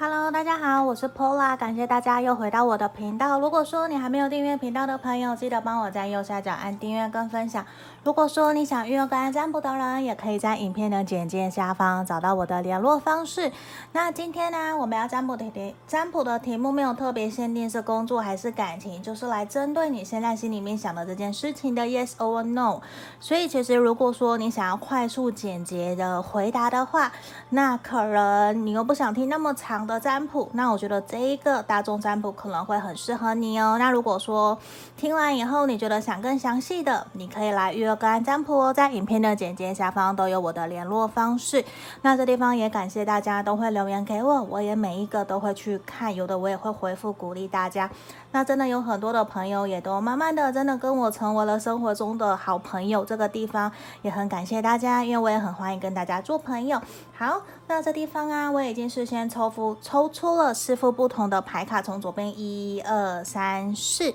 Hello，大家好，我是 Pola，感谢大家又回到我的频道。如果说你还没有订阅频道的朋友，记得帮我在右下角按订阅跟分享。如果说你想预约个案占卜的人，也可以在影片的简介下方找到我的联络方式。那今天呢，我们要占卜的题，占卜的题目没有特别限定是工作还是感情，就是来针对你现在心里面想的这件事情的 Yes or No。所以其实如果说你想要快速简洁的回答的话，那可能你又不想听那么长的占卜，那我觉得这一个大众占卜可能会很适合你哦。那如果说听完以后你觉得想更详细的，你可以来预约个案占卜哦，在影片的简介下方都有我的联络方式。那这地方也感谢大家都会留言给我，我也每一个都会去看，有的我也会回复鼓励大家。那真的有很多的朋友也都慢慢的真的跟我成为了生活中的好朋友，这个地方也很感谢大家，因为我也很欢迎跟大家做朋友。好，那这地方啊，我已经事先抽符抽出了四副不同的牌卡，从左边一二三四。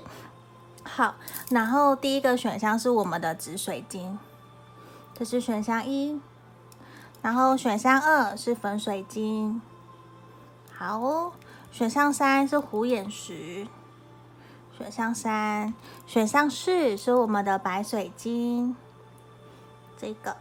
好，然后第一个选项是我们的紫水晶，这是选项一，然后选项二是粉水晶，好哦，选项三是虎眼石，选项三，选项四是我们的白水晶，这个。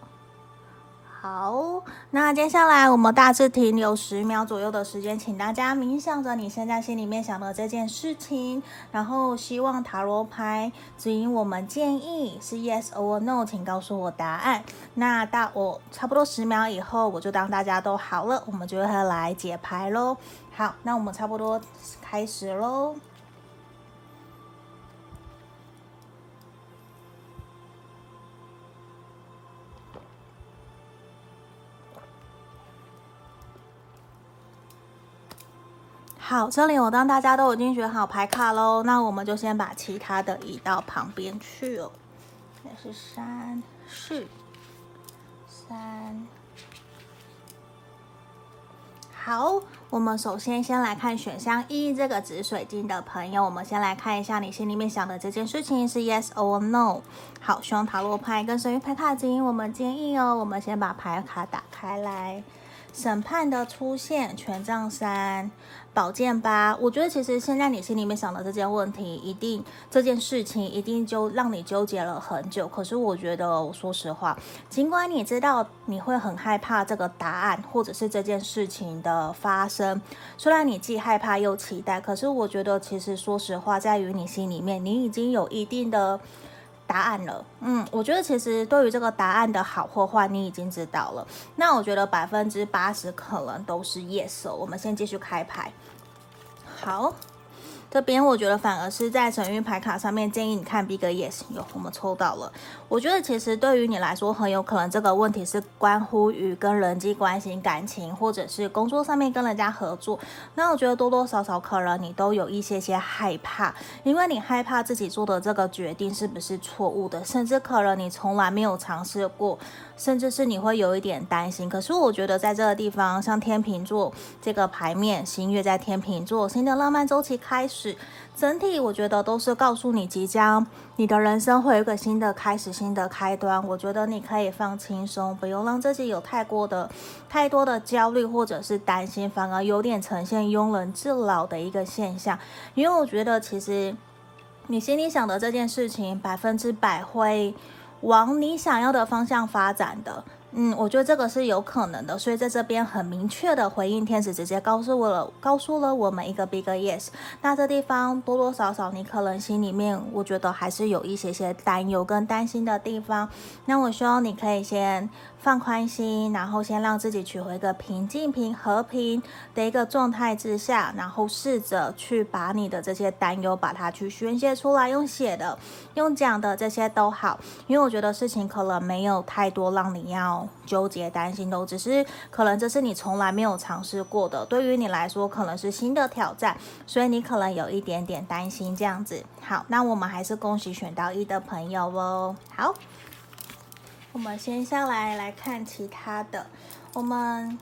好，那接下来我们大致停留十秒左右的时间，请大家冥想着你现在心里面想的这件事情，然后希望塔罗牌指引我们建议是 yes or no，请告诉我答案。那到我差不多十秒以后，我就当大家都好了，我们就会来解牌喽。好，那我们差不多开始喽。好，这里我当大家都已经选好牌卡喽，那我们就先把其他的移到旁边去哦。那是三四三。好，我们首先先来看选项一这个紫水晶的朋友，我们先来看一下你心里面想的这件事情是 yes or no。好，希望塔罗牌跟神諭牌卡指引我们建议哦。我们先把牌卡打开来。审判的出现，权杖三，宝剑八。我觉得其实现在你心里面想的这件问题，一定这件事情一定就让你纠结了很久。可是我觉得，我说实话，尽管你知道你会很害怕这个答案，或者是这件事情的发生，虽然你既害怕又期待，可是我觉得其实说实话，在于你心里面，你已经有一定的。答案了，嗯，我觉得其实对于这个答案的好或坏，你已经知道了。那我觉得百分之八十可能都是 yes。我们先继续开牌，好。这边我觉得反而是在神諭牌卡上面建议你看 Big Yes，有我们抽到了。我觉得其实对于你来说，很有可能这个问题是关乎于跟人际关系、感情，或者是工作上面跟人家合作。那我觉得多多少少可能你都有一些些害怕，因为你害怕自己做的这个决定是不是错误的，甚至可能你从来没有尝试过，甚至是你会有一点担心。可是我觉得在这个地方，像天秤座这个牌面，新月在天秤座，新的浪漫周期开始。是整体，我觉得都是告诉你，即将你的人生会有一个新的开始，新的开端。我觉得你可以放轻松，不用让自己有太过的、太多的焦虑或者是担心，反而有点呈现庸人自扰的一个现象。因为我觉得，其实你心里想的这件事情，百分之百会往你想要的方向发展的。嗯，我觉得这个是有可能的，所以在这边很明确的回应，天使直接告诉我了，告诉了我们一个 big yes。那这地方多多少少你可能心里面，我觉得还是有一些些担忧跟担心的地方。那我希望你可以先放宽心，然后先让自己取回一个平静、平和平的一个状态之下，然后试着去把你的这些担忧把它去宣泄出来，用写的、用讲的这些都好，因为我觉得事情可能没有太多让你要。纠结、担心都只是可能，这是你从来没有尝试过的，对于你来说可能是新的挑战，所以你可能有一点点担心这样子。好，那我们还是恭喜选到一的朋友哦。好，我们先下来来看其他的，我们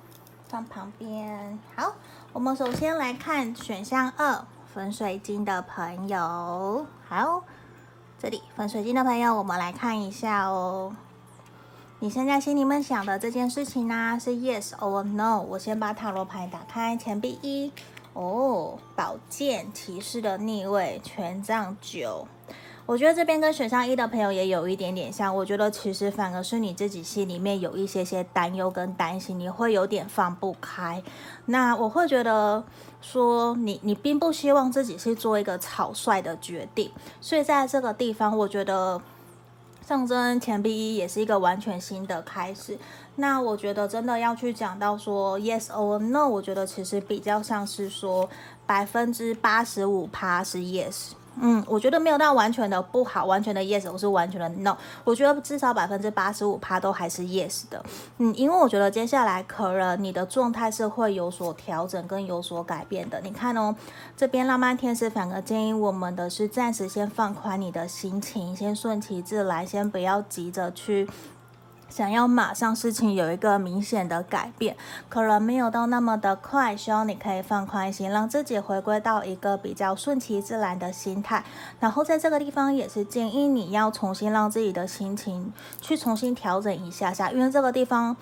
放旁边。好，我们首先来看选项二粉水晶的朋友。好，这里粉水晶的朋友，我们来看一下哦。你现在心里面想的这件事情呢、是 yes or no？我先把塔罗牌打开，钱币一，哦，宝剑骑士的逆位，权杖九。我觉得这边跟选项一的朋友也有一点点像。我觉得其实反而是你自己心里面有一些些担忧跟担心，你会有点放不开。那我会觉得说你，你你并不希望自己去做一个草率的决定，所以在这个地方，我觉得。象征钱币一也是一个完全新的开始。那我觉得真的要去讲到说 yes or no，我觉得其实比较像是说百分之八十五趴是 yes。嗯，我觉得没有到完全的不好，完全的 yes，我是完全的 no。我觉得至少百分之八十五趴都还是 yes 的。嗯，因为我觉得接下来可能你的状态是会有所调整跟有所改变的。你看哦，这边浪漫天使反而建议我们的是暂时先放宽你的心情，先顺其自然，先不要急着去。想要马上事情有一个明显的改变，可能没有到那么的快，希望你可以放宽心，让自己回归到一个比较顺其自然的心态。然后在这个地方也是建议你要重新让自己的心情去重新调整一下下，因为这个地方。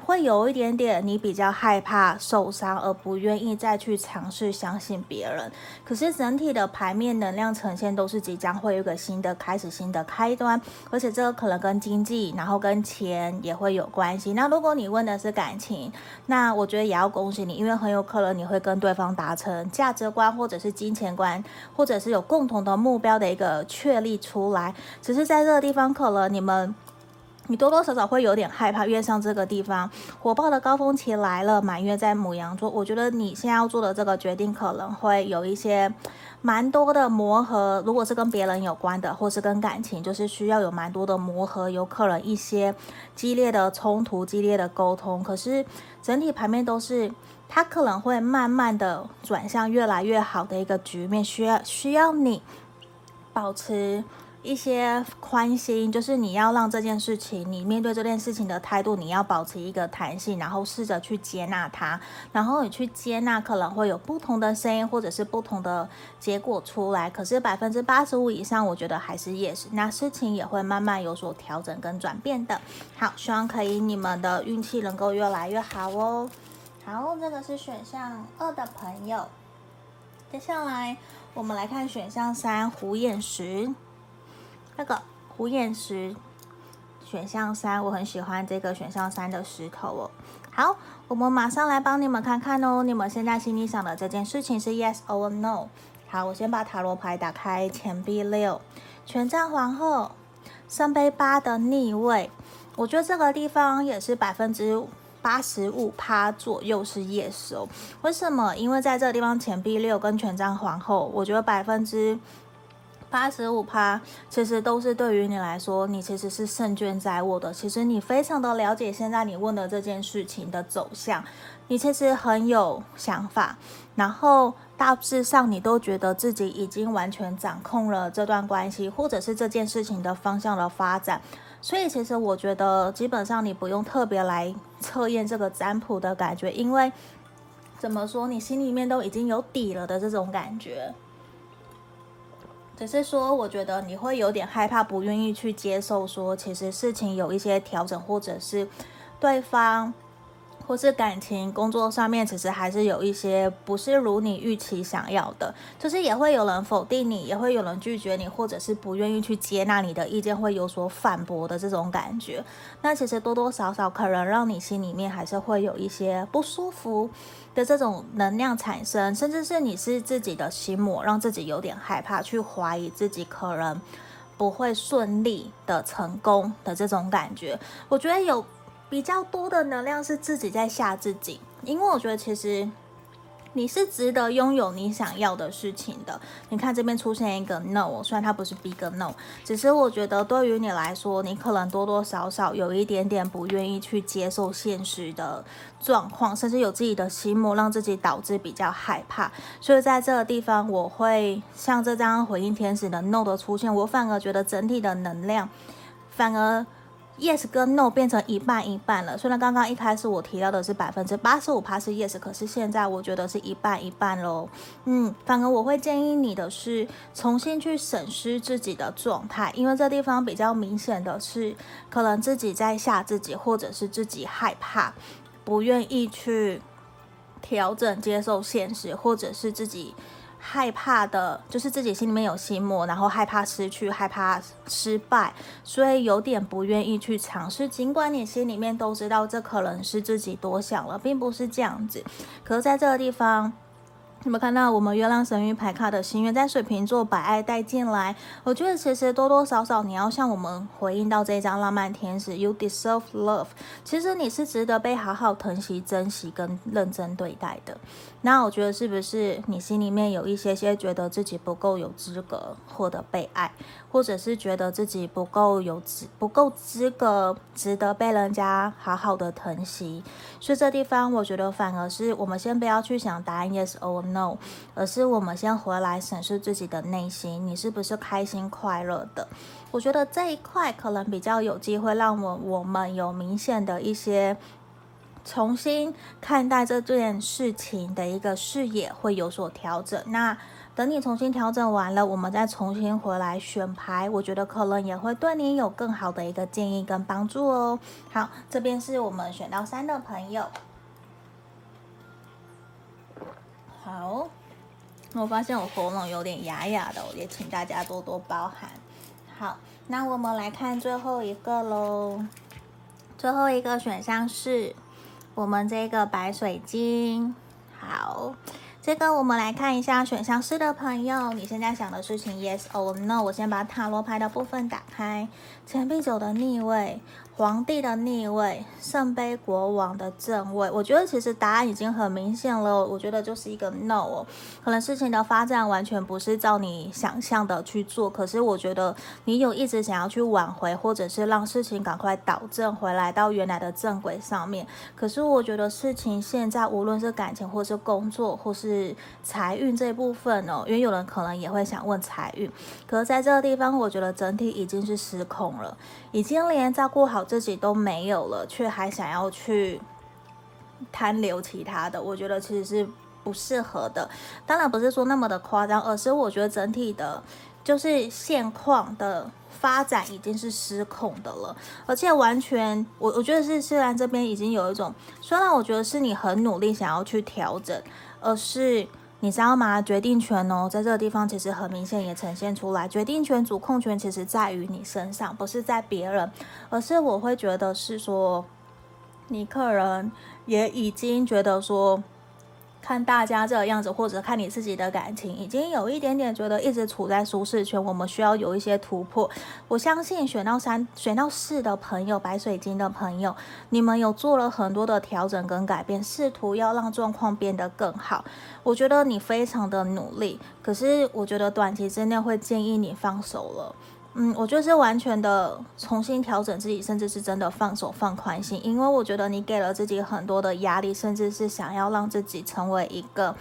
会有一点点，你比较害怕受伤，而不愿意再去尝试相信别人。可是整体的牌面能量呈现都是即将会有一个新的开始，新的开端，而且这个可能跟经济，然后跟钱也会有关系。那如果你问的是感情，那我觉得也要恭喜你，因为很有可能你会跟对方达成价值观，或者是金钱观，或者是有共同的目标的一个确立出来。只是在这个地方，可能你们。你多多少少会有点害怕，月上这个地方火爆的高峰期来了，满月在母羊座，我觉得你现在要做的这个决定可能会有一些蛮多的磨合。如果是跟别人有关的，或是跟感情，就是需要有蛮多的磨合，有可能一些激烈的冲突、激烈的沟通。可是整体盘面都是，它可能会慢慢的转向越来越好的一个局面，需要需要你保持。一些宽心，就是你要让这件事情，你面对这件事情的态度，你要保持一个弹性，然后试着去接纳它，然后你去接纳可能会有不同的声音或者是不同的结果出来。可是百分之八十五以上，我觉得还是 yes，那事情也会慢慢有所调整跟转变的。好，希望可以你们的运气能够越来越好哦。好，这个是选项二的朋友，接下来我们来看选项三虎眼石。那个虎眼石，选项三，我很喜欢这个选项三的石头哦。好，我们马上来帮你们看看哦。你们现在心里想的这件事情是 yes or no？好，我先把塔罗牌打开，钱币六，权杖皇后，圣杯八的逆位。我觉得这个地方也是百分之八十五趴左右是 yes 哦。为什么？因为在这个地方，钱币六跟权杖皇后，我觉得百分之。八十五趴，其实都是对于你来说，你其实是胜券在握的。其实你非常的了解现在你问的这件事情的走向，你其实很有想法，然后大致上你都觉得自己已经完全掌控了这段关系，或者是这件事情的方向的发展。所以其实我觉得，基本上你不用特别来测验这个占卜的感觉，因为怎么说，你心里面都已经有底了的这种感觉。只是说，我觉得你会有点害怕，不愿意去接受。说，其实事情有一些调整，或者是对方。或是感情、工作上面，其实还是有一些不是如你预期想要的，就是也会有人否定你，也会有人拒绝你，或者是不愿意去接纳你的意见，会有所反驳的这种感觉。那其实多多少少可能让你心里面还是会有一些不舒服的这种能量产生，甚至是你是自己的心魔，让自己有点害怕，去怀疑自己可能不会顺利的成功的这种感觉。我觉得有。比较多的能量是自己在吓自己，因为我觉得其实你是值得拥有你想要的事情的。你看这边出现一个 no，虽然它不是 big no，只是我觉得对于你来说，你可能多多少少有一点点不愿意去接受现实的状况，甚至有自己的心魔，让自己导致比较害怕。所以在这个地方，我会像这张回应天使的 no 的出现，我反而觉得整体的能量反而。Yes 跟 no 变成一半一半了。虽然刚刚一开始我提到的是百分之八十五趴是 yes，可是现在我觉得是一半一半喽。嗯，反而我会建议你的是重新去审视自己的状态，因为这地方比较明显的是，可能自己在吓自己，或者是自己害怕，不愿意去调整、接受现实，或者是自己。害怕的，就是自己心里面有心魔，然后害怕失去，害怕失败，所以有点不愿意去尝试。尽管你心里面都知道这可能是自己多想了，并不是这样子。可是在这个地方。你们看到我们月亮神域牌卡的心愿在水瓶座把爱带进来，我觉得其实多多少少你要向我们回应到这一张浪漫天使，You deserve love。其实你是值得被好好疼惜、珍惜跟认真对待的。那我觉得是不是你心里面有一些些觉得自己不够有资格获得被爱，或者是觉得自己不够有资不够资格值得被人家好好的疼惜？所以这地方我觉得反而是我们先不要去想答案 Yes or No，no，而是我们先回来审视自己的内心，你是不是开心快乐的？我觉得这一块可能比较有机会让我我们有明显的一些重新看待这件事情的一个视野会有所调整。那等你重新调整完了，我们再重新回来选牌，我觉得可能也会对你有更好的一个建议跟帮助哦。好，这边是我们选到三的朋友。好，我发现我喉咙有点哑哑的，我也请大家多多包涵。好，那我们来看最后一个喽。最后一个选项是我们这个白水晶。好，这个我们来看一下选项四的朋友，你现在想的事情，Yes or No？我先把塔罗牌的部分打开，钱币九的逆位。皇帝的逆位，圣杯国王的正位，我觉得其实答案已经很明显了。我觉得就是一个 no 哦，可能事情的发展完全不是照你想象的去做。可是我觉得你有一直想要去挽回，或者是让事情赶快导正回来到原来的正轨上面。可是我觉得事情现在无论是感情，或是工作，或是财运这部分哦，因为有人可能也会想问财运。可是在这个地方，我觉得整体已经是失控了，已经连照顾好。自己都没有了，却还想要去贪留其他的，我觉得其实是不适合的。当然不是说那么的夸张，而是我觉得整体的，就是现况的发展已经是失控的了，而且完全，我我觉得是虽然这边已经有一种，虽然我觉得是你很努力想要去调整，而是。你知道吗？决定权哦，在这个地方其实很明显也呈现出来。决定权、主控权其实在于你身上，不是在别人，而是我会觉得是说，你客人也已经觉得说。看大家这个样子，或者看你自己的感情，已经有一点点觉得一直处在舒适圈，我们需要有一些突破。我相信选到三、选到四的朋友，白水晶的朋友，你们有做了很多的调整跟改变，试图要让状况变得更好。我觉得你非常的努力，可是我觉得短期之内会建议你放手了。嗯，我就是完全的重新调整自己，甚至是真的放手放宽心，因为我觉得你给了自己很多的压力，甚至是想要让自己成为一个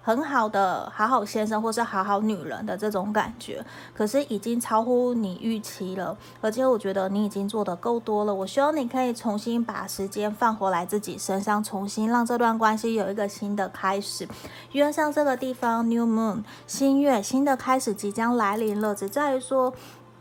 很好的好好先生或是好好女人的这种感觉，可是已经超乎你预期了，而且我觉得你已经做得够多了。我希望你可以重新把时间放回来自己身上，重新让这段关系有一个新的开始。因为像这个地方，New Moon 新月，新的开始即将来临了，只在于说。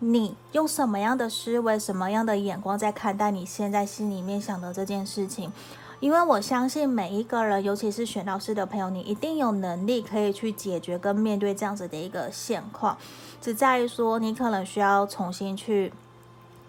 你用什么样的思维、什么样的眼光在看待你现在心里面想的这件事情？因为我相信每一个人，尤其是选老师的朋友，你一定有能力可以去解决跟面对这样子的一个现况，只在于说你可能需要重新去。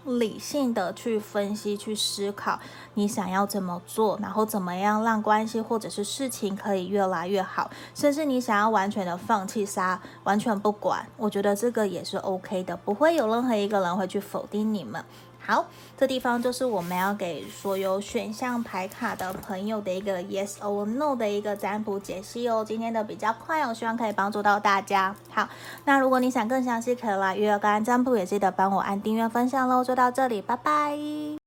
理性的去分析、去思考，你想要怎么做，然后怎么样让关系或者是事情可以越来越好，甚至你想要完全的放弃杀，完全不管，我觉得这个也是 OK 的，不会有任何一个人会去否定你们。好，这地方就是我们要给所有选项牌卡的朋友的一个 yes or no 的一个占卜解析哦。今天的比较快哦，希望可以帮助到大家。好，那如果你想更详细，可以来预约个案占卜，也记得帮我按订阅分享喽。就到这里，拜拜。